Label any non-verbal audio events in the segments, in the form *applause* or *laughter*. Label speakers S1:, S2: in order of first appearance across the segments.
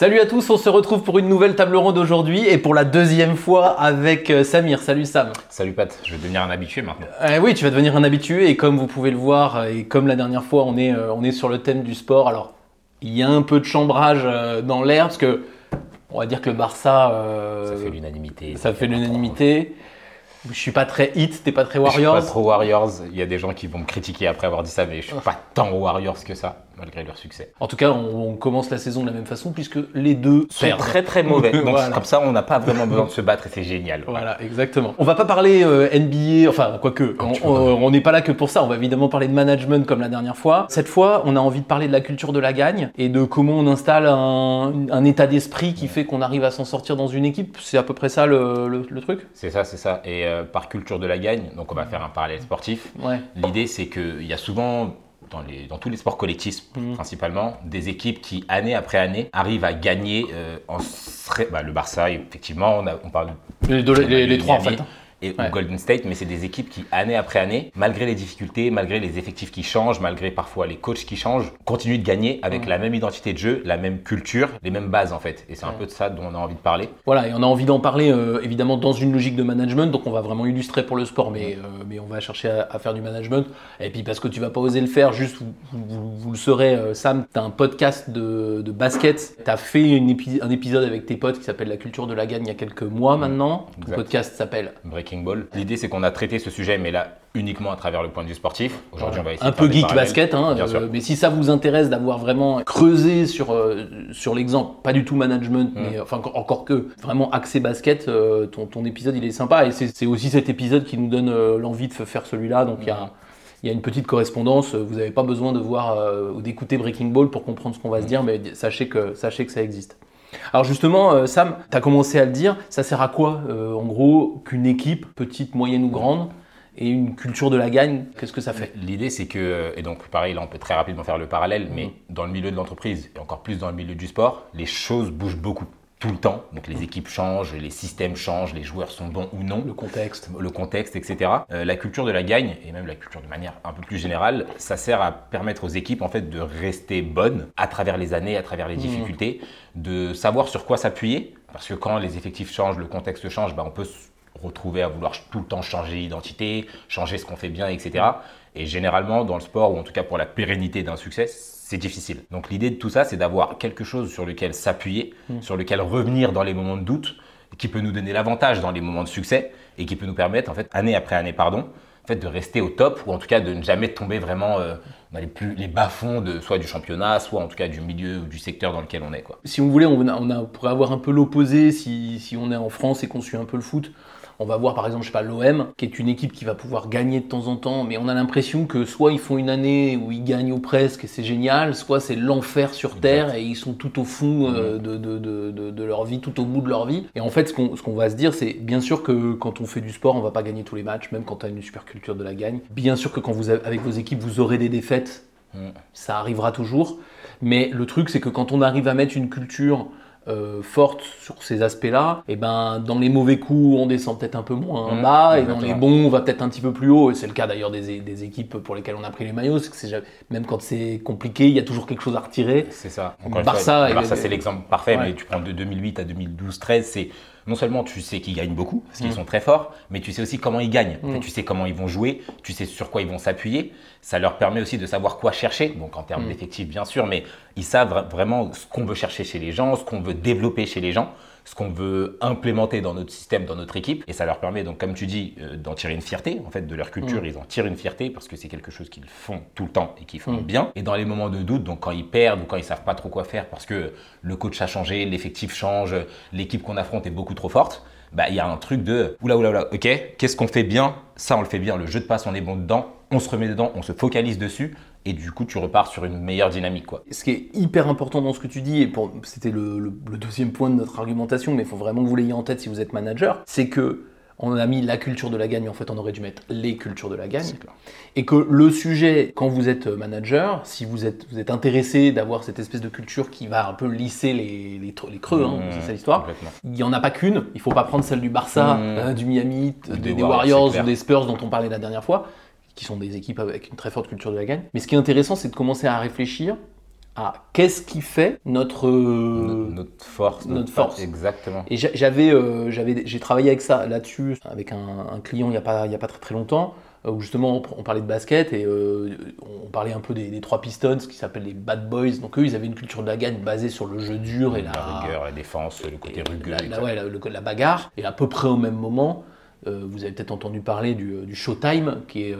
S1: Salut à tous, on se retrouve pour une nouvelle table ronde aujourd'hui et pour la deuxième fois avec euh, Samir. Salut Sam.
S2: Salut Pat, je vais devenir un habitué maintenant.
S1: Euh, oui, tu vas devenir un habitué et comme vous pouvez le voir euh, et comme la dernière fois, on est, on est sur le thème du sport. Alors, il y a un peu de chambrage dans l'air parce que on va dire que le Barça.
S2: ça fait l'unanimité.
S1: Ça fait l'unanimité. Je suis pas très hit, t'es pas très Warriors.
S2: Je suis pas trop Warriors. Il y a des gens qui vont me critiquer après avoir dit ça, mais je suis pas tant Warriors que ça malgré leur succès.
S1: En tout cas, on, commence la saison de la même façon puisque les deux
S2: sont très très mauvais. *laughs* Donc comme ça, on n'a pas vraiment besoin de se battre et c'est génial.
S1: Voilà, exactement. On va pas parler euh, NBA, enfin quoique, on n'est pas là que pour ça. On va évidemment parler de management comme la dernière fois. Cette fois, on a envie de parler de la culture de la gagne et de comment on installe un, état d'esprit qui fait qu'on arrive à s'en sortir dans une équipe. C'est à peu près ça le, truc.
S2: C'est ça, c'est ça. Et euh, par culture de la gagne, donc on va faire un parallèle sportif. L'idée, c'est qu'il y a souvent dans, tous les sports collectifs mhm. principalement, des équipes qui, année après année, arrivent à gagner euh, en, bah, le Barça, effectivement, on, on parle
S1: les, les trois en fait.
S2: Et Golden State, mais c'est des équipes qui, année après année, malgré les difficultés, malgré les effectifs qui changent, malgré parfois les coachs qui changent, continuent de gagner avec la même identité de jeu, la même culture, les mêmes bases en fait. Et c'est un peu de ça dont on a envie de parler.
S1: Voilà, et on a envie d'en parler euh, évidemment dans une logique de management, donc on va vraiment illustrer pour le sport, mais, euh, mais on va chercher à, faire du management. Et puis parce que tu vas pas oser le faire, juste vous, le saurez, euh, Sam, tu as un podcast de, de basket, tu as fait une un épisode avec tes potes qui s'appelle La culture de la gagne il y a quelques mois maintenant. Le podcast s'appelle
S2: Ball. L'idée, c'est qu'on a traité ce sujet, mais là, uniquement à travers le point de vue sportif.
S1: Aujourd'hui, on va essayer Un peu geek basket, hein, euh, mais si ça vous intéresse d'avoir vraiment creusé sur, euh, sur l'exemple, pas du tout management, mm. mais enfin encore que vraiment axé basket, euh, ton, ton, épisode il est sympa et c'est aussi cet épisode qui nous donne l'envie de faire celui-là. Donc il y a mm. il y a une petite correspondance. Vous n'avez pas besoin de voir ou d'écouter Breaking Ball pour comprendre ce qu'on va se mm. dire, mais sachez que, sachez que ça existe. Alors justement, euh, Sam, tu as commencé à le dire, ça sert à quoi euh, en gros qu'une équipe, petite, moyenne ou grande, et une culture de la gagne, qu'est-ce que ça fait?
S2: L'idée c'est que, et donc pareil, là on peut très rapidement faire le parallèle, mais mhm. dans le milieu de l'entreprise et encore plus dans le milieu du sport, les choses bougent beaucoup tout le temps. Donc les équipes changent, les systèmes changent, les joueurs sont bons ou non.
S1: Le contexte.
S2: Le contexte, etc. Euh, la culture de la gagne, et même la culture de manière un peu plus générale, ça sert à permettre aux équipes en fait de rester bonnes à travers les années, à travers les mmh. difficultés, de savoir sur quoi s'appuyer. Parce que quand les effectifs changent, le contexte change, bah, on peut se retrouver à vouloir tout le temps changer l'identité, changer ce qu'on fait bien, etc. Et généralement, dans le sport, ou en tout cas pour la pérennité d'un succès, c'est difficile. Donc l'idée de tout ça, c'est d'avoir quelque chose sur lequel s'appuyer, mm. sur lequel revenir dans les moments de doute, qui peut nous donner l'avantage dans les moments de succès et qui peut nous permettre, en fait, année après année, pardon, en fait, de rester au top ou en tout cas de ne jamais tomber vraiment euh, dans les, plus, les bas-fonds de soit du championnat, soit en tout cas du milieu ou du secteur dans lequel on est. Quoi.
S1: Si on voulait, on, on, pourrait avoir un peu l'opposé si, si on est en France et qu'on suit un peu le foot. On va voir par exemple, je sais pas, l'OM, qui est une équipe qui va pouvoir gagner de temps en temps, mais on a l'impression que soit ils font une année où ils gagnent ou presque et c'est génial, soit c'est l'enfer sur terre et ils sont tout au fond euh, de, de, leur vie, tout au bout de leur vie. Et en fait, ce qu'on va se dire, c'est bien sûr que quand on fait du sport, on va pas gagner tous les matchs, même quand tu as une super culture de la gagne. Bien sûr que quand vous avez, avec vos équipes, vous aurez des défaites, ça arrivera toujours. Mais le truc, c'est que quand on arrive à mettre une culture euh, forte sur ces aspects-là, et ben dans les mauvais coups, on descend peut-être un peu moins mmh, bas, et dans les bons, on va peut-être un petit peu plus haut. Et c'est le cas d'ailleurs des, des, équipes pour lesquelles on a pris les maillots. Que même quand c'est compliqué, il y a toujours quelque chose à retirer.
S2: C'est ça. Barça, Barça c'est l'exemple parfait, mais tu prends de 2008 à 2012-13, c'est non seulement tu sais qu'ils gagnent beaucoup, parce qu'ils mm. sont très forts, mais tu sais aussi comment ils gagnent. Mm. tu sais comment ils vont jouer, tu sais sur quoi ils vont s'appuyer. Ça leur permet aussi de savoir quoi chercher, donc en termes mm. d'effectifs bien sûr, mais ils savent vraiment ce qu'on veut chercher chez les gens, ce qu'on veut développer chez les gens ce qu'on veut implémenter dans notre système, dans notre équipe. Et ça leur permet, donc, comme tu dis, euh, d'en tirer une fierté. En fait, de leur culture, mm. ils en tirent une fierté parce que c'est quelque chose qu'ils font tout le temps et qu'ils font mm. bien. Et dans les moments de doute, donc quand ils perdent ou quand ils savent pas trop quoi faire parce que le coach a changé, l'effectif change, l'équipe qu'on affronte est beaucoup trop forte, bah, il y a un truc de oula, oula, oula, ok, qu'est-ce qu'on fait bien? Ça, on le fait bien. Le jeu de passe, on est bon dedans. On se remet dedans, on se focalise dessus et du coup tu repars sur une meilleure dynamique. Quoi.
S1: Ce qui est hyper important dans ce que tu dis, et c'était le, deuxième point de notre argumentation, mais il faut vraiment que vous l'ayez en tête si vous êtes manager, c'est que on a mis la culture de la gagne, en fait on aurait dû mettre les cultures de la gagne. Et que le sujet, quand vous êtes manager, si vous êtes, vous êtes intéressé d'avoir cette espèce de culture qui va un peu lisser les, les, creux, hein, mmh, c'est ça l'histoire, il n'y en a pas qu'une, il ne faut pas prendre celle du Barça, mmh. euh, du Miami, des, des Warriors ou des Spurs dont on parlait la dernière fois qui sont des équipes avec une très forte culture de la gagne. Mais ce qui est intéressant, c'est de commencer à réfléchir à qu'est-ce qui fait notre,
S2: force.
S1: Notre, force.
S2: Exactement.
S1: Et j'avais, euh, j'avais, j'ai travaillé avec ça là-dessus avec un, client il n'y a pas, il y a pas très très longtemps euh, où justement on parlait de basket et euh, on parlait un peu des, trois Pistons qui s'appellent les Bad Boys. Donc eux, ils avaient une culture de la gagne basée sur le jeu dur et la,
S2: rigueur, la défense, le côté rugueux.
S1: La, ouais, la, bagarre. Et à peu près au même moment, euh, vous avez peut-être entendu parler du, Showtime, qui est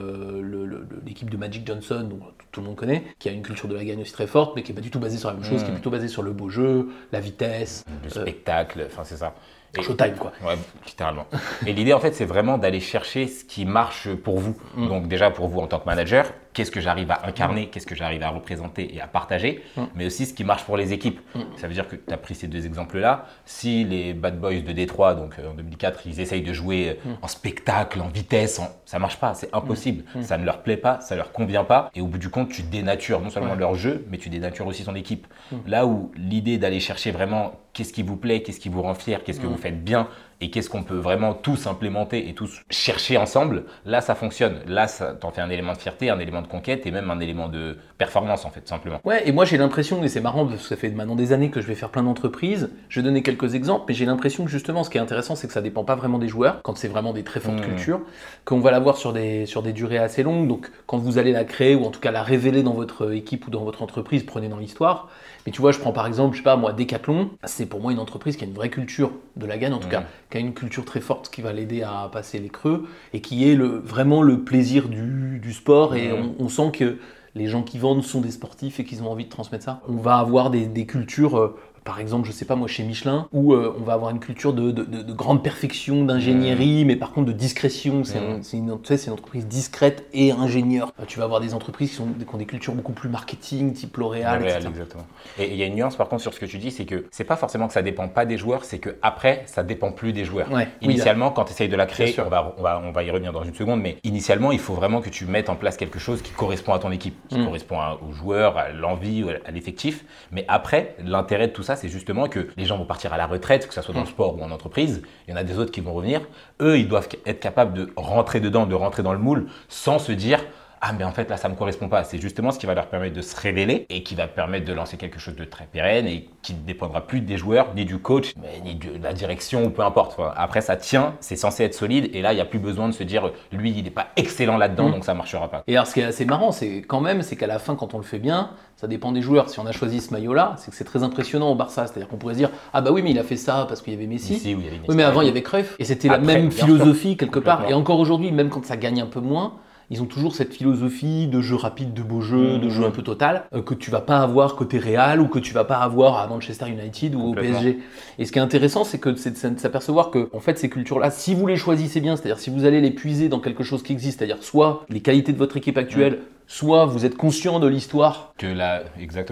S1: l'équipe de Magic Johnson, dont tout, le monde connaît, qui a une culture de la gagne aussi très forte, mais qui n'est pas du tout basée sur la même chose, qui est plutôt basée sur le beau jeu, la vitesse.
S2: Le spectacle, enfin c'est ça.
S1: Showtime, quoi.
S2: Ouais, littéralement. et l'idée, en fait, c'est vraiment d'aller chercher ce qui marche pour vous. Mm. Donc, déjà, pour vous en tant que manager, qu'est-ce que j'arrive à incarner, qu'est-ce que j'arrive à représenter et à partager, mm. mais aussi ce qui marche pour les équipes. Mm. Ça veut dire que tu as pris ces deux exemples-là. Si les Bad Boys de Détroit, donc euh, en 2004, ils essayent de jouer euh, en spectacle, en vitesse, en... ça marche pas, c'est impossible. Ça ne leur plaît pas, ça leur convient pas. Et au bout du compte, tu dénatures non seulement leur jeu, mais tu dénatures aussi ton équipe. Là où l'idée d'aller chercher vraiment qu'est-ce qui vous plaît, qu'est-ce qui vous rend fier, qu'est-ce que vous faites bien, et qu'est-ce qu'on peut vraiment tous implémenter et tous chercher ensemble, là ça fonctionne. Là, ça t'en fait un élément de fierté, un élément de conquête et même un élément de performance en fait, simplement.
S1: Ouais, et moi j'ai l'impression, et c'est marrant parce que ça fait maintenant des années que je vais faire plein d'entreprises, je vais donner quelques exemples, mais j'ai l'impression que justement ce qui est intéressant c'est que ça dépend pas vraiment des joueurs, quand c'est vraiment des très fortes mmh. cultures, qu'on va l'avoir sur des, sur des durées assez longues, donc quand vous allez la créer ou en tout cas la révéler dans votre équipe ou dans votre entreprise, prenez dans l'histoire. Mais tu vois, je prends par exemple, je sais pas moi, Decathlon, c'est pour moi une entreprise qui a une vraie culture de la gagne, en tout mmh. cas, qui a une culture très forte qui va l'aider à passer les creux et qui est le, vraiment le plaisir du, sport. Et mmh. on, sent que les gens qui vendent sont des sportifs et qu'ils ont envie de transmettre ça. On va avoir des, des cultures euh, par exemple, je sais pas moi, chez Michelin, où euh, on va avoir une culture de, grande perfection, d'ingénierie, mais par contre de discrétion. C'est une, entreprise discrète et ingénieure. Euh, tu vas avoir des entreprises qui, ont des cultures beaucoup plus marketing, type L'Oréal,
S2: exactement. Et il y a une nuance par contre sur ce que tu dis, c'est que c'est pas forcément que ça dépend pas des joueurs, c'est que après ça dépend plus des joueurs. initialement, quand tu essayes de la créer, on va, on, va, on va y revenir dans une seconde, mais initialement, il faut vraiment que tu mettes en place quelque chose qui correspond à ton équipe, qui mm. correspond aux joueurs, à l'envie, à l'effectif. Mais après, l'intérêt de tout ça, c'est justement que les gens vont partir à la retraite, que ce soit dans le mm. sport ou en entreprise. Il y en a des autres qui vont revenir. Eux, ils doivent être capables de rentrer dedans, de rentrer dans le moule, sans se dire ah mais en fait là ça me correspond pas. C'est justement ce qui va leur permettre de se révéler et qui va permettre de lancer quelque chose de très pérenne et qui ne dépendra plus des joueurs, ni du coach, ni de la direction ou peu importe. Après ça tient, c'est censé être solide et là il n'y a plus besoin de se dire lui il n'est pas excellent là-dedans mm. donc ça marchera pas.
S1: Et alors ce qui est assez marrant c'est quand même c'est qu'à la fin quand on le fait bien, ça dépend des joueurs. Si on a choisi ce maillot-là, c'est que c'est très impressionnant au Barça. C'est-à-dire qu'on pourrait se dire ah bah oui mais il a fait ça parce qu'il y avait Messi.
S2: oui,
S1: mais avant il y avait Cruyff et c'était la même philosophie quelque part. Et encore aujourd'hui même quand ça gagne un peu moins ils ont toujours cette philosophie de jeu rapide, de beau jeu, de jeu un peu total, euh, que tu vas pas avoir côté Real ou que tu vas pas avoir à Manchester United ou au PSG. Et ce qui est intéressant, c'est que c'est de s'apercevoir que, en fait, ces cultures-là, si vous les choisissez bien, c'est-à-dire si vous allez les puiser dans quelque chose qui existe, c'est-à-dire soit les qualités de votre équipe actuelle, soit vous êtes conscient de l'histoire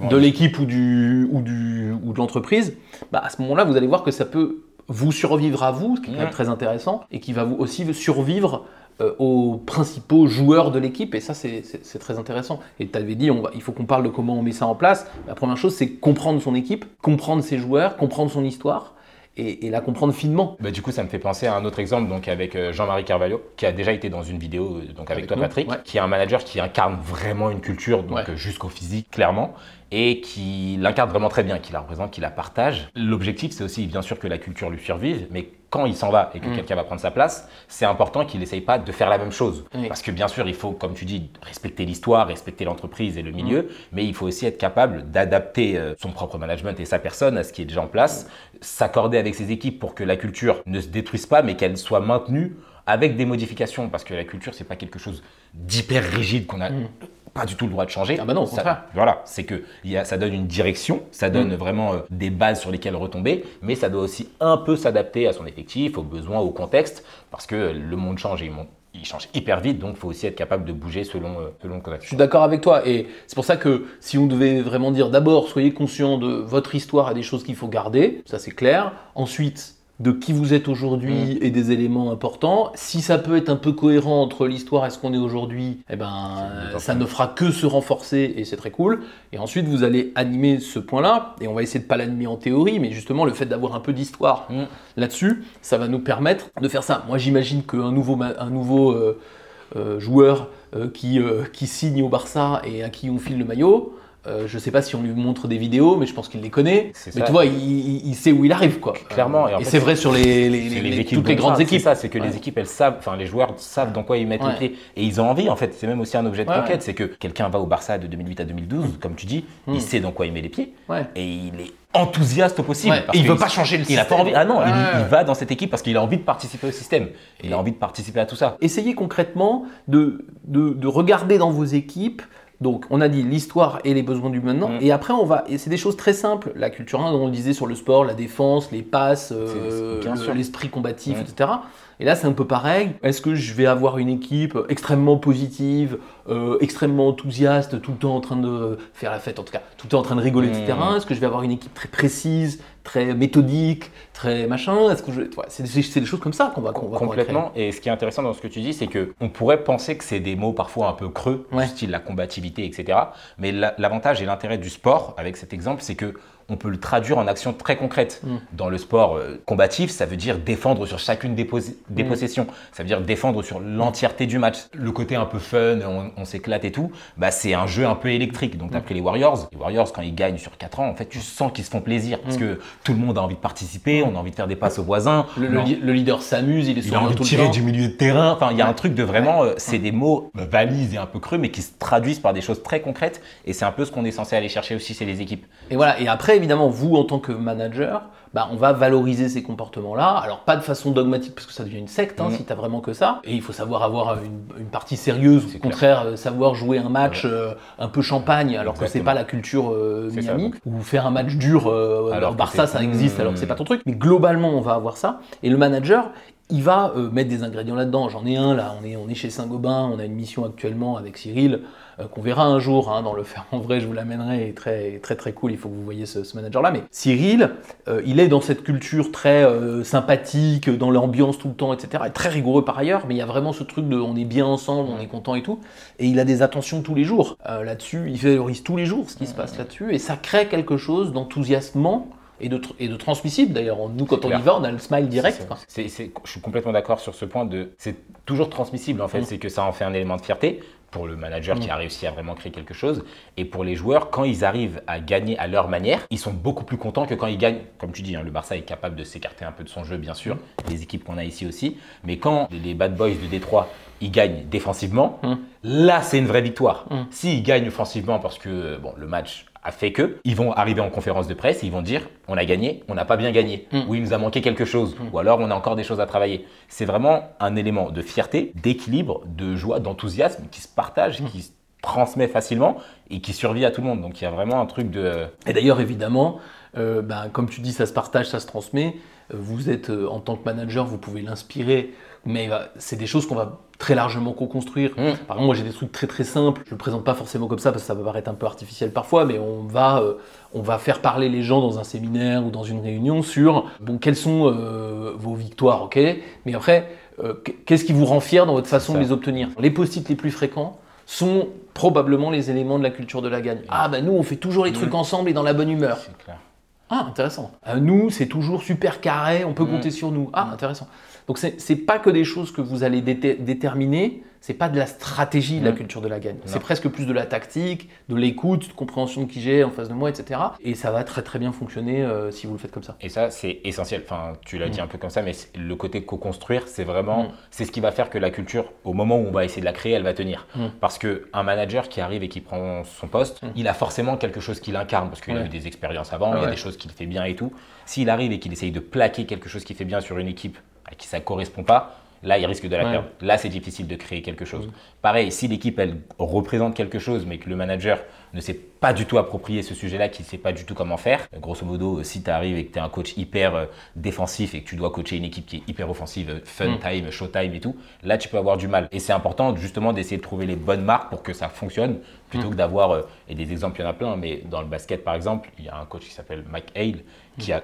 S1: de l'équipe ou, du, ou, du, ou de l'entreprise, bah à ce moment-là, vous allez voir que ça peut vous survivre à vous, ce qui est très intéressant, et qui va vous aussi survivre aux principaux joueurs de l'équipe, et ça c'est très intéressant. Et tu avais dit, on va, il faut qu'on parle de comment on met ça en place. La première chose, c'est comprendre son équipe, comprendre ses joueurs, comprendre son histoire, et, la comprendre finement.
S2: Bah, du coup, ça me fait penser à un autre exemple donc avec euh, Jean-Marie Carvalho, qui a déjà été dans une vidéo euh, donc avec, toi, Patrick, qui est un manager qui incarne vraiment une culture, donc jusqu'au physique, clairement et qui l'incarne vraiment très bien, qui la représente, qui la partage. L'objectif, c'est aussi bien sûr que la culture lui survive, mais quand il s'en va et que mm. quelqu'un va prendre sa place, c'est important qu'il n'essaye pas de faire la même chose. Parce que bien sûr, il faut, comme tu dis, respecter l'histoire, respecter l'entreprise et le milieu, mm. mais il faut aussi être capable d'adapter euh, son propre management et sa personne à ce qui est déjà en place, s'accorder avec ses équipes pour que la culture ne se détruise pas, mais qu'elle soit maintenue avec des modifications, parce que la culture, c'est pas quelque chose d'hyper rigide qu'on a mm pas du tout le droit de changer.
S1: Ah bah non,
S2: ça, Voilà, c'est que y a, ça donne une direction, ça donne mm. vraiment euh, des bases sur lesquelles retomber, mais ça doit aussi un peu s'adapter à son effectif, aux besoins, au contexte, parce que le monde change et il change hyper vite, donc il faut aussi être capable de bouger selon, euh, selon le contexte.
S1: Je suis d'accord avec toi, et c'est pour ça que si on devait vraiment dire d'abord, soyez conscient de votre histoire et des choses qu'il faut garder, ça c'est clair. Ensuite, de qui vous êtes aujourd'hui mm. et des éléments importants. Si ça peut être un peu cohérent entre l'histoire et ce qu'on est aujourd'hui, eh ben, ça ne fera que se renforcer et c'est très cool. Et ensuite, vous allez animer ce point-là, et on va essayer de pas l'animer en théorie, mais justement le fait d'avoir un peu d'histoire mm. là-dessus, ça va nous permettre de faire ça. Moi, j'imagine qu'un nouveau, un nouveau euh, euh, joueur euh, qui, qui signe au Barça et à qui on file le maillot, Euh, je sais pas si on lui montre des vidéos, mais je pense qu'il les connaît. Mais tu vois, il, sait où il arrive, quoi.
S2: Clairement.
S1: Et, c'est vrai sur les, les, toutes les grandes équipes. C'est
S2: ça, c'est que les équipes, elles savent, enfin les joueurs savent dans quoi ils mettent les pieds et ils ont envie. En fait, c'est même aussi un objet de conquête. C'est que quelqu'un va au Barça de 2008 à 2012, comme tu dis, il hmm. sait dans quoi il met les pieds et il est enthousiaste au possible.
S1: et il veut pas changer le
S2: système.
S1: Il a
S2: pas envie. Ah non, il, va dans cette équipe parce qu'il a envie de participer au système. Il a envie de participer à tout ça.
S1: Essayez concrètement de, de, de regarder dans vos équipes donc, on a dit l'histoire et les besoins du maintenant. Mm. Et après, on va. Et c'est des choses très simples. La culture 1, dont on le disait sur le sport, la défense, les passes, euh, l'esprit combatif, mm. etc. Et là, c'est un peu pareil. Est-ce que je vais avoir une équipe extrêmement positive, euh, extrêmement enthousiaste, tout le temps en train de faire la fête, en tout cas, tout le temps en train de rigoler, etc. Mmh. Est-ce que je vais avoir une équipe très précise, très méthodique, très machin? Est-ce que je... c'est, des, choses comme ça qu'on va, qu'on
S2: complètement. et ce qui est intéressant dans ce que tu dis, c'est que on pourrait penser que c'est des mots parfois un peu creux, style la combativité, etc. Mais l'avantage et l'intérêt du sport, avec cet exemple, c'est que on peut le traduire en action très concrète. Mm. Dans le sport euh, combatif, ça veut dire défendre sur chacune des, des mm. possessions. Ça veut dire défendre sur l'entièreté du match. Le côté un peu fun, on, s'éclate et tout, bah, c'est un jeu un peu électrique. Donc, tu as pris les Warriors. Les Warriors, quand ils gagnent sur 4 ans, en fait, tu sens qu'ils se font plaisir parce mm. que tout le monde a envie de participer, on a envie de faire des passes aux voisins.
S1: Le, leader s'amuse, il est
S2: Il a envie de tirer du milieu de terrain. Enfin, il y a un truc de vraiment, euh, c'est des mots valises et un peu creux, mais qui se traduisent par des choses très concrètes. Et c'est un peu ce qu'on est censé aller chercher aussi, c'est les équipes.
S1: Et voilà. Et après, évidemment, vous, en tant que manager, bah, on va valoriser ces comportements-là. Alors, pas de façon dogmatique, parce que ça devient une secte, hein, mm. si tu as vraiment que ça. Et il faut savoir avoir une, partie sérieuse, au contraire, euh, savoir jouer un match euh, un peu champagne, alors que c'est pas la culture euh, Miami. ou faire un match dur, alors Barça, ça existe, alors que c'est pas ton truc. Mais globalement, on va avoir ça. Et le manager, il va mettre des ingrédients là-dedans. J'en ai un là, on est, on est chez Saint-Gobain, on a une mission actuellement avec Cyril. Euh, qu'on verra un jour hein, dans le faire en vrai, je vous l'amènerai, très très très cool, il faut que vous voyez ce, manager-là. Mais Cyril, euh, il est dans cette culture très euh, sympathique, dans l'ambiance tout le temps, etc. Et très rigoureux par ailleurs, mais il y a vraiment ce truc de on est bien ensemble, on est content et tout. Et il a des attentions tous les jours là-dessus, il valorise tous les jours ce qui se passe là-dessus, et ça crée quelque chose d'enthousiasmant et de, et de transmissible d'ailleurs. Nous, quand on y va, on a le smile direct.
S2: je suis complètement d'accord sur ce point de. C'est toujours transmissible en fait, mm. c'est que ça en fait un élément de fierté pour le manager qui mm. a réussi à vraiment créer quelque chose. Et pour les joueurs, quand ils arrivent à gagner à leur manière, ils sont beaucoup plus contents que quand ils gagnent. Comme tu dis, hein, le Barça est capable de s'écarter un peu de son jeu, bien sûr, mm. les équipes qu'on a ici aussi. Mais quand les Bad Boys de Détroit, ils gagnent défensivement, mm. là, c'est une vraie victoire. S'ils gagnent offensivement parce que bon, le match a fait que ils vont arriver en conférence de presse, ils vont dire on a gagné, on n'a pas bien gagné, mm. ou il nous a manqué quelque chose, mm. ou alors on a encore des choses à travailler. C'est vraiment un élément de fierté, d'équilibre, de joie, d'enthousiasme qui se partage, mm. qui se transmet facilement et qui survit à tout le monde. Donc il y a vraiment un truc de.
S1: Et d'ailleurs évidemment, euh, ben, comme tu dis, ça se partage, ça se transmet. Vous êtes euh, en tant que manager, vous pouvez l'inspirer mais c'est des choses qu'on va très largement co-construire. Mmh. Par exemple, moi j'ai des trucs très très simples, je ne le présente pas forcément comme ça parce que ça peut paraître un peu artificiel parfois, mais on va, euh, on va faire parler les gens dans un séminaire ou dans une réunion sur bon, quelles sont euh, vos victoires, ok, mais après, euh, qu'est-ce qui vous rend fier dans votre façon de les obtenir? Les post-it les plus fréquents sont probablement les éléments de la culture de la gagne. Ah ben nous on fait toujours les trucs mmh. ensemble et dans la bonne humeur. Ah intéressant. nous c'est toujours super carré, on peut mmh. compter sur nous. Ah intéressant. Donc ce n'est pas que des choses que vous allez déterminer, c'est pas de la stratégie de la mm. culture de la gagne. C'est presque plus de la tactique, de l'écoute, de compréhension de qui j'ai en face de moi, etc. Et ça va très très bien fonctionner euh, si vous le faites comme ça.
S2: Et ça, c'est essentiel. Enfin, tu l'as dit mm. un peu comme ça, mais le côté co-construire, c'est vraiment, mm. c'est ce qui va faire que la culture, au moment où on va essayer de la créer, elle va tenir. Parce que un manager qui arrive et qui prend son poste, il a forcément quelque chose qu'il incarne parce qu'il a eu des expériences avant, il y a des choses qu'il fait bien et tout. S'il arrive et qu'il essaye de plaquer quelque chose qu'il fait bien sur une équipe à qui ça correspond pas, là, il risque de la perdre. Là, c'est difficile de créer quelque chose. Pareil, si l'équipe, elle représente quelque chose, mais que le manager ne sait pas du tout approprier ce sujet-là, qu'il ne sait pas du tout comment faire, grosso modo, si tu arrives et que tu es un coach hyper euh, défensif et que tu dois coacher une équipe qui est hyper offensive, fun mm. time, show time et tout, là, tu peux avoir du mal. Et c'est important, justement, d'essayer de trouver les bonnes marques pour que ça fonctionne, plutôt mm. que d'avoir, euh, et des exemples, il y en a plein, mais dans le basket, par exemple, il y a un coach qui s'appelle Mike Hale, qui a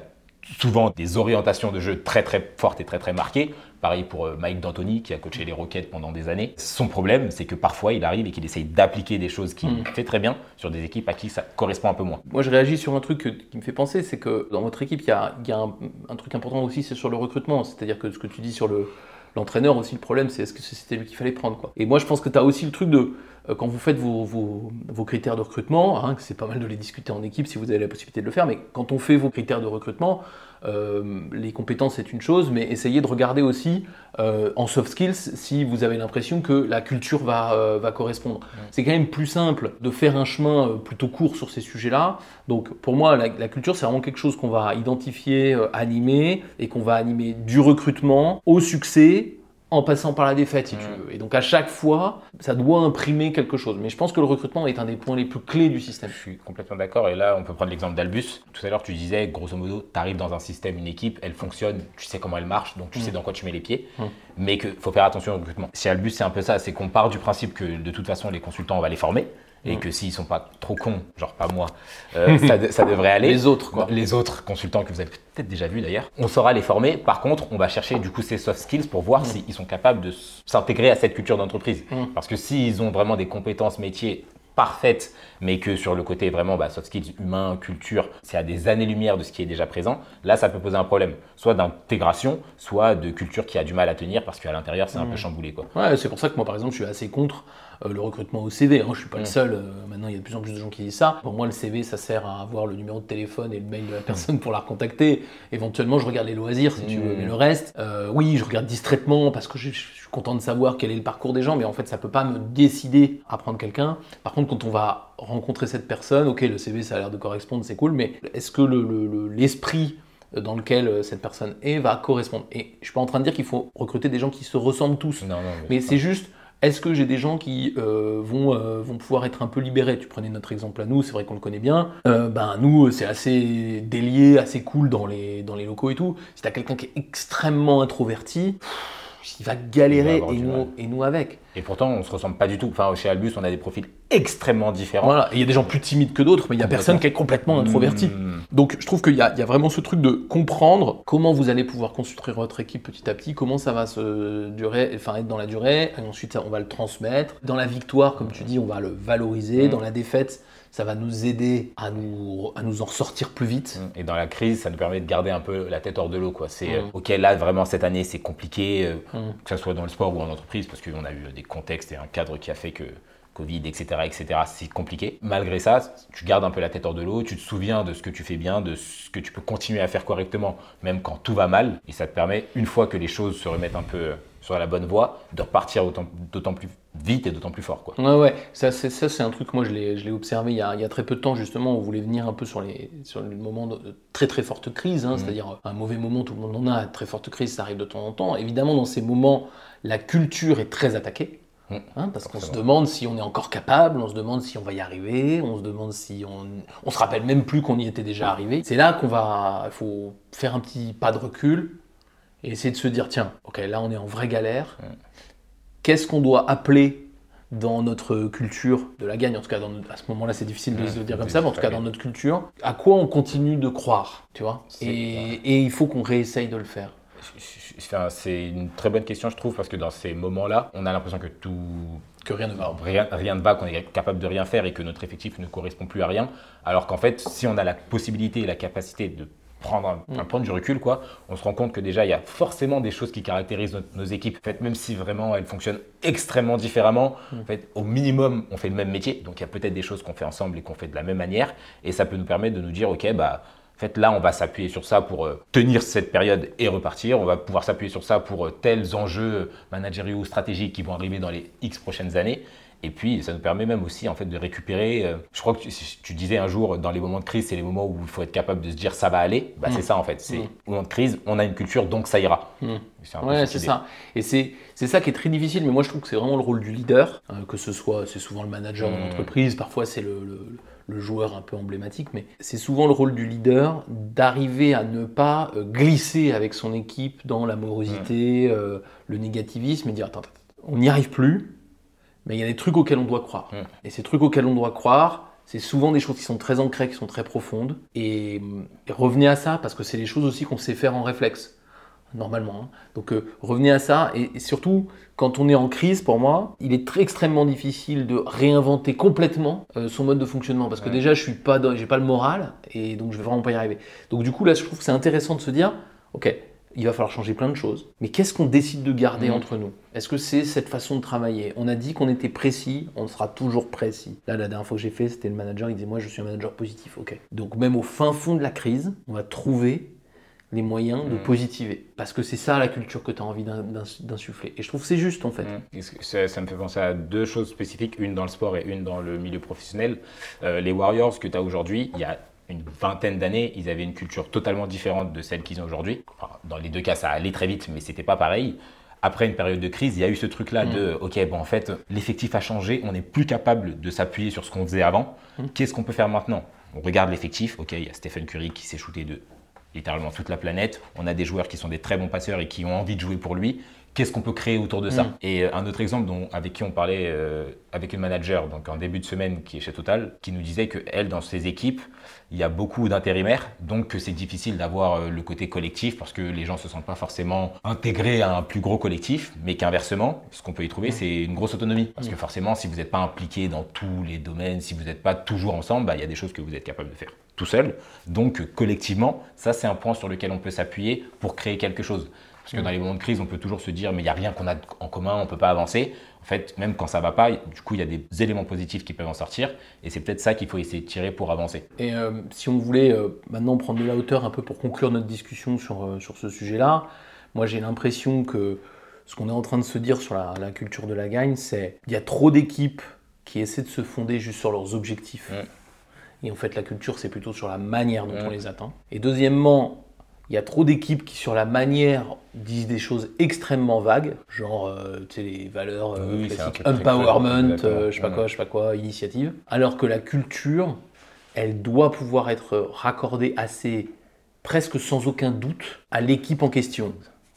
S2: souvent des orientations de jeu très très fortes et très très marquées. Pareil pour euh, Mike D'Antoni qui a coaché les Rockets pendant des années. Son problème, c'est que parfois il arrive et qu'il essaye d'appliquer des choses qu'il mm. fait très bien sur des équipes à qui ça correspond un peu moins.
S1: Moi je réagis sur un truc qui me fait penser, c'est que dans votre équipe, il y a, un, truc important aussi, c'est sur le recrutement. C'est-à-dire que ce que tu dis sur le, l'entraîneur aussi, le problème, c'est est-ce que c'était lui qu'il fallait prendre quoi. Et moi, je pense que tu as aussi le truc de euh, quand vous faites vos, critères de recrutement, hein, c'est pas mal de les discuter en équipe si vous avez la possibilité de le faire, mais quand on fait vos critères de recrutement, les compétences c'est une chose, mais essayez de regarder aussi euh, en soft skills si vous avez l'impression que la culture va, va correspondre. C'est quand même plus simple de faire un chemin plutôt court sur ces sujets-là. Donc pour moi, la, la culture c'est vraiment quelque chose qu'on va identifier, animer, et qu'on va animer du recrutement au succès en passant par la défaite, si tu veux. Et donc à chaque fois, ça doit imprimer quelque chose. Mais je pense que le recrutement est un des points les plus clés du système.
S2: Je suis complètement d'accord. Et là, on peut prendre l'exemple d'Albus. Tout à l'heure, tu disais, grosso modo, tu arrives dans un système, une équipe, elle fonctionne, tu sais comment elle marche, donc tu sais mm. dans quoi tu mets les pieds. Mm. Mais qu'il faut faire attention au recrutement. Si Albus, c'est un peu ça, c'est qu'on part du principe que de toute façon, les consultants, on va les former et que s'ils sont pas trop cons, genre pas moi, euh, *laughs* ça, devrait aller.
S1: Les autres, quoi.
S2: Les autres consultants que vous avez peut-être déjà vus d'ailleurs, on saura les former. Par contre, on va chercher du coup ces soft skills pour voir mm. s'ils sont capables de s'intégrer à cette culture d'entreprise. Mm. Parce que s'ils ont vraiment des compétences métiers parfaites, mais que sur le côté vraiment bah, soft skills humain, culture, c'est à des années-lumière de ce qui est déjà présent, là ça peut poser un problème, soit d'intégration, soit de culture qui a du mal à tenir parce qu'à l'intérieur c'est un peu chamboulé. Quoi.
S1: Ouais, c'est pour ça que moi par exemple je suis assez contre euh, le recrutement au CV. Hein, je ne suis pas le seul. Euh, maintenant, il y a de plus en plus de gens qui disent ça. Pour moi, le CV, ça sert à avoir le numéro de téléphone et le mail de la personne pour la recontacter. Éventuellement, je regarde les loisirs, si tu veux. Mais le reste, euh, oui, je regarde distraitement parce que je, suis content de savoir quel est le parcours des gens. Mais en fait, ça ne peut pas me décider à prendre quelqu'un. Par contre, quand on va rencontrer cette personne, ok, le CV, ça a l'air de correspondre, c'est cool. Mais est-ce que l'esprit dans lequel cette personne est va correspondre? Et je suis pas en train de dire qu'il faut recruter des gens qui se ressemblent tous. Non, non, mais c'est juste est-ce que j'ai des gens qui euh, vont, euh, vont pouvoir être un peu libérés? Tu prenais notre exemple à nous, c'est vrai qu'on le connaît bien. Euh, ben, nous, c'est assez délié, assez cool dans les, dans les locaux et tout. Si tu as quelqu'un qui est extrêmement introverti, il va galérer et, nous, et nous avec.
S2: Et pourtant, on se ressemble pas du tout. Enfin, chez Albus, on a des profils extrêmement différents.
S1: Voilà, il y a des gens plus timides que d'autres, mais il y a personne qui est complètement introverti. Hmm. Donc, je trouve qu'il y, y, a vraiment ce truc de comprendre comment vous allez pouvoir construire votre équipe petit à petit, comment ça va se durer, enfin être dans la durée, et ensuite on va le transmettre. Dans la victoire, comme tu dis, on va le valoriser. Hmm. Dans la défaite, ça va nous aider à nous, à nous en sortir plus vite.
S2: Et dans la crise, ça nous permet de garder un peu la tête hors de l'eau. Quoi. C'est, mm. euh, ok, là, vraiment, cette année, c'est compliqué, euh, mm. que ce soit dans le sport ou en entreprise, parce qu'on a eu des contextes et un cadre qui a fait que Covid, etc., etc., c'est compliqué. Malgré ça, tu gardes un peu la tête hors de l'eau, tu te souviens de ce que tu fais bien, de ce que tu peux continuer à faire correctement, même quand tout va mal. Et ça te permet, une fois que les choses se remettent un peu sur la bonne voie, de repartir d'autant plus vite et d'autant plus fort. Quoi.
S1: Ouais, ouais, ça c'est, un truc, moi je l'ai, observé il y, a, il y, a, très peu de temps justement, on voulait venir un peu sur les, sur les moments de très très forte crise, hein, mmh. c'est-à-dire un mauvais moment, tout le monde en a, très forte crise, ça arrive de temps en temps. Évidemment, dans ces moments, la culture est très attaquée. Mmh. Hein, parce qu'on se demande si on est encore capable, on se demande si on va y arriver, on se demande si on, on se rappelle même plus qu'on y était déjà arrivé. C'est là qu'on va, il faut faire un petit pas de recul, et essayer de se dire tiens, ok, là on est en vraie galère. Qu'est-ce qu'on doit appeler dans notre culture de la gagne? En tout cas, à ce moment-là, c'est difficile de se dire comme ça, mais en tout cas, dans notre culture, à quoi on continue de croire, tu vois? Et, il faut qu'on réessaye de le faire.
S2: c'est une très bonne question, je trouve, parce que dans ces moments-là, on a l'impression que tout.
S1: Que rien ne va.
S2: Rien, rien ne va, qu'on est capable de rien faire et que notre effectif ne correspond plus à rien. Alors qu'en fait, si on a la possibilité et la capacité de prendre un, mm. point du recul, quoi, on se rend compte que déjà, il y a forcément des choses qui caractérisent nos, équipes. En fait, même si vraiment elles fonctionnent extrêmement différemment, mm. en fait, au minimum, on fait le même métier. Donc, il y a peut-être des choses qu'on fait ensemble et qu'on fait de la même manière. Et ça peut nous permettre de nous dire, OK, bah, en fait, là, on va s'appuyer sur ça pour euh, tenir cette période et repartir. On va pouvoir s'appuyer sur ça pour euh, tels enjeux managériaux ou stratégiques qui vont arriver dans les X prochaines années. Et puis, ça nous permet même aussi en fait de récupérer. Euh, je crois que tu, disais un jour, dans les moments de crise, c'est les moments où il faut être capable de se dire ça va aller. Bah, C'est mm. ça en fait. C'est mm. au moment de crise, on a une culture, donc ça ira.
S1: Mm. Ouais, c'est ça. Et c'est ça qui est très difficile. Mais moi, je trouve que c'est vraiment le rôle du leader, euh, que ce soit, c'est souvent le manager dans l'entreprise. Parfois, c'est le, le, joueur un peu emblématique, mais c'est souvent le rôle du leader d'arriver à ne pas euh, glisser avec son équipe dans la morosité, le négativisme et dire attends, on n'y arrive plus mais il y a des trucs auxquels on doit croire. Mmh. Et ces trucs auxquels on doit croire, c'est souvent des choses qui sont très ancrées, qui sont très profondes. Et, revenez à ça, parce que c'est des choses aussi qu'on sait faire en réflexe, normalement. Hein. Donc euh, revenez à ça, et, surtout, quand on est en crise, pour moi, il est très extrêmement difficile de réinventer complètement euh, son mode de fonctionnement, parce que déjà, je suis pas, j'ai pas le moral, et donc je vais vraiment pas y arriver. Donc du coup, là, je trouve que c'est intéressant de se dire, ok, il va falloir changer plein de choses. Mais qu'est-ce qu'on décide de garder
S2: Mhm.
S1: entre nous? Est-ce que c'est cette façon de travailler? On a dit qu'on était précis, on sera toujours précis. Là, la dernière fois que j'ai fait, c'était le manager, il disait Moi, je suis un manager positif. Ok. Donc, même au fin fond de la crise, on va trouver les moyens de
S2: Mhm.
S1: positiver. Parce que c'est ça la culture que tu as envie d'in- d'ins- d'insuffler. Et je trouve que c'est juste, en fait.
S2: Mmh. Ça, ça me fait penser à deux choses spécifiques, une dans le sport et une dans le milieu professionnel. Euh, les Warriors que tu as aujourd'hui, il y a une vingtaine d'années, ils avaient une culture totalement différente de celle qu'ils ont aujourd'hui. Enfin, dans les deux cas, ça allait très vite, mais c'était pas pareil. Après une période de crise, il y a eu ce truc-là de OK, bon, en fait, l'effectif a changé, on n'est plus capable de s'appuyer sur ce qu'on faisait avant. Qu'est-ce qu'on peut faire maintenant? On regarde l'effectif. OK, il y a Stephen Curry qui s'est shooté de littéralement toute la planète. On a des joueurs qui sont des très bons passeurs et qui ont envie de jouer pour lui. Qu'est-ce qu'on peut créer autour de ça. Et euh, un autre exemple dont, avec qui on parlait euh, avec une manager donc en début de semaine qui est chez Total, qui nous disait que elle dans ses équipes, il y a beaucoup d'intérimaires, donc que c'est difficile d'avoir euh, le côté collectif parce que les gens se sentent pas forcément intégrés à un plus gros collectif, mais qu'inversement, ce qu'on peut y trouver, c'est une grosse autonomie. Parce que forcément, si vous n'êtes pas impliqué dans tous les domaines, si vous n'êtes pas toujours ensemble, bah, il y a des choses que vous êtes capable de faire tout seul. Donc collectivement, ça c'est un point sur lequel on peut s'appuyer pour créer quelque chose. Parce que dans les moments de crise, on peut toujours se dire, mais il n'y a rien qu'on a en commun, on ne peut pas avancer. En fait, même quand ça va pas, du coup, il y a des éléments positifs qui peuvent en sortir. Et c'est peut-être ça qu'il faut essayer de tirer pour avancer.
S1: Et euh, si on voulait euh, maintenant prendre de la hauteur un peu pour conclure notre discussion sur, euh, sur ce sujet-là, moi j'ai l'impression que ce qu'on est en train de se dire sur la, la culture de la gagne, c'est il y a trop d'équipes qui essaient de se fonder juste sur leurs objectifs.
S2: Mm.
S1: Et en fait, la culture, c'est plutôt sur la manière dont
S2: Mm.
S1: on les atteint. Et deuxièmement, il y a trop d'équipes qui, sur la manière, disent des choses extrêmement vagues, genre euh, tu sais, les valeurs euh,
S2: Oui,
S1: classiques, empowerment, euh, je sais pas quoi, je sais pas quoi, initiative. Alors que la culture, elle doit pouvoir être raccordée assez, presque sans aucun doute, à l'équipe en question.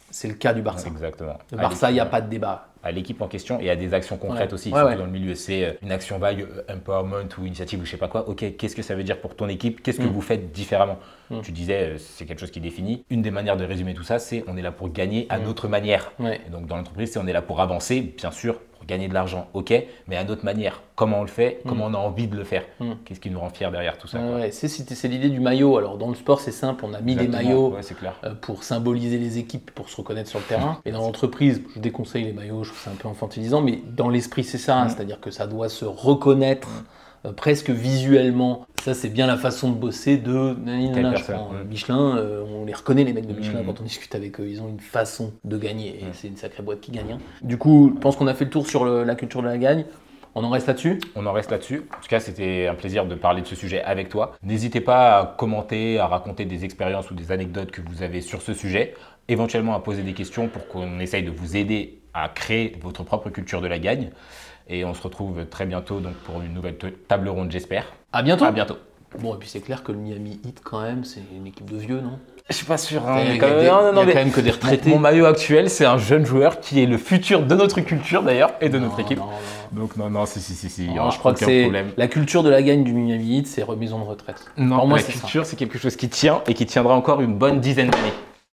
S1: C'est le cas du Barça.
S2: Exactement.
S1: Le Barça, il n'y a pas de débat.
S2: À l'équipe en question et à des actions concrètes
S1: Ouais.
S2: aussi.
S1: Ouais,
S2: surtout
S1: ouais.
S2: dans le milieu, c'est euh, une action vague, euh, empowerment ou initiative ou je sais pas quoi. Ok, qu'est-ce que ça veut dire pour ton équipe? Qu'est-ce que
S1: Mm.
S2: vous faites différemment?
S1: Mm.
S2: Tu disais, euh, c'est quelque chose qui définit. Une des manières de résumer tout ça, c'est on est là pour gagner à
S1: Mm.
S2: notre manière. Et donc dans l'entreprise, c'est on est là pour avancer, bien sûr, pour gagner de l'argent, ok, mais à notre manière. Comment on le fait? Comment on a envie de le faire? Qu'est-ce qui nous rend fiers derrière tout ça
S1: ouais, c'est l'idée du maillot. Alors dans le sport, c'est simple, on a mis des maillots
S2: Ouais, c'est clair.
S1: pour symboliser les équipes, pour se reconnaître sur le terrain. *laughs* Et dans l'entreprise, je déconseille les maillots, je ça un peu infantilisant, mais dans l'esprit, c'est ça, hein,
S2: Mm.
S1: c'est-à-dire que ça doit se reconnaître euh, presque visuellement. Ça, c'est bien la façon de bosser de je prends, euh,
S2: mm.
S1: Michelin, euh, on les reconnaît, les mecs de Michelin,
S2: Mm.
S1: quand on discute avec eux, ils ont une façon de gagner, et
S2: Mm.
S1: c'est une sacrée boîte qui gagne. hein. Du coup, je pense qu'on a fait le tour sur le- la culture de la gagne. On en reste là-dessus?
S2: On en reste là-dessus. En tout cas, c'était un plaisir de parler de ce sujet avec toi. N'hésitez pas à commenter, à raconter des expériences ou des anecdotes que vous avez sur ce sujet, éventuellement à poser des questions pour qu'on essaye de vous aider à créer votre propre culture de la gagne. Et on se retrouve très bientôt donc pour une nouvelle table ronde, j'espère.
S1: À bientôt
S2: À bientôt.
S1: Bon, et puis c'est clair que le Miami Heat, quand même, c'est une équipe de vieux, non?
S2: Je suis pas sûr.
S1: Il y a, il y a des- il y a quand même que des retraités.
S2: Mon maillot actuel, c'est un jeune joueur qui est le futur de notre culture d'ailleurs et de notre
S1: Non,
S2: équipe.
S1: non, non.
S2: Donc non, non, si, si, si, si. il y
S1: Non,
S2: aura
S1: je crois que
S2: aucun
S1: c'est
S2: problème.
S1: la culture de la gagne du Miami Heat, c'est remise en retraite.
S2: Non,
S1: Pour moi,
S2: la culture, c'est quelque chose qui tient et qui tiendra encore une bonne dizaine d'années.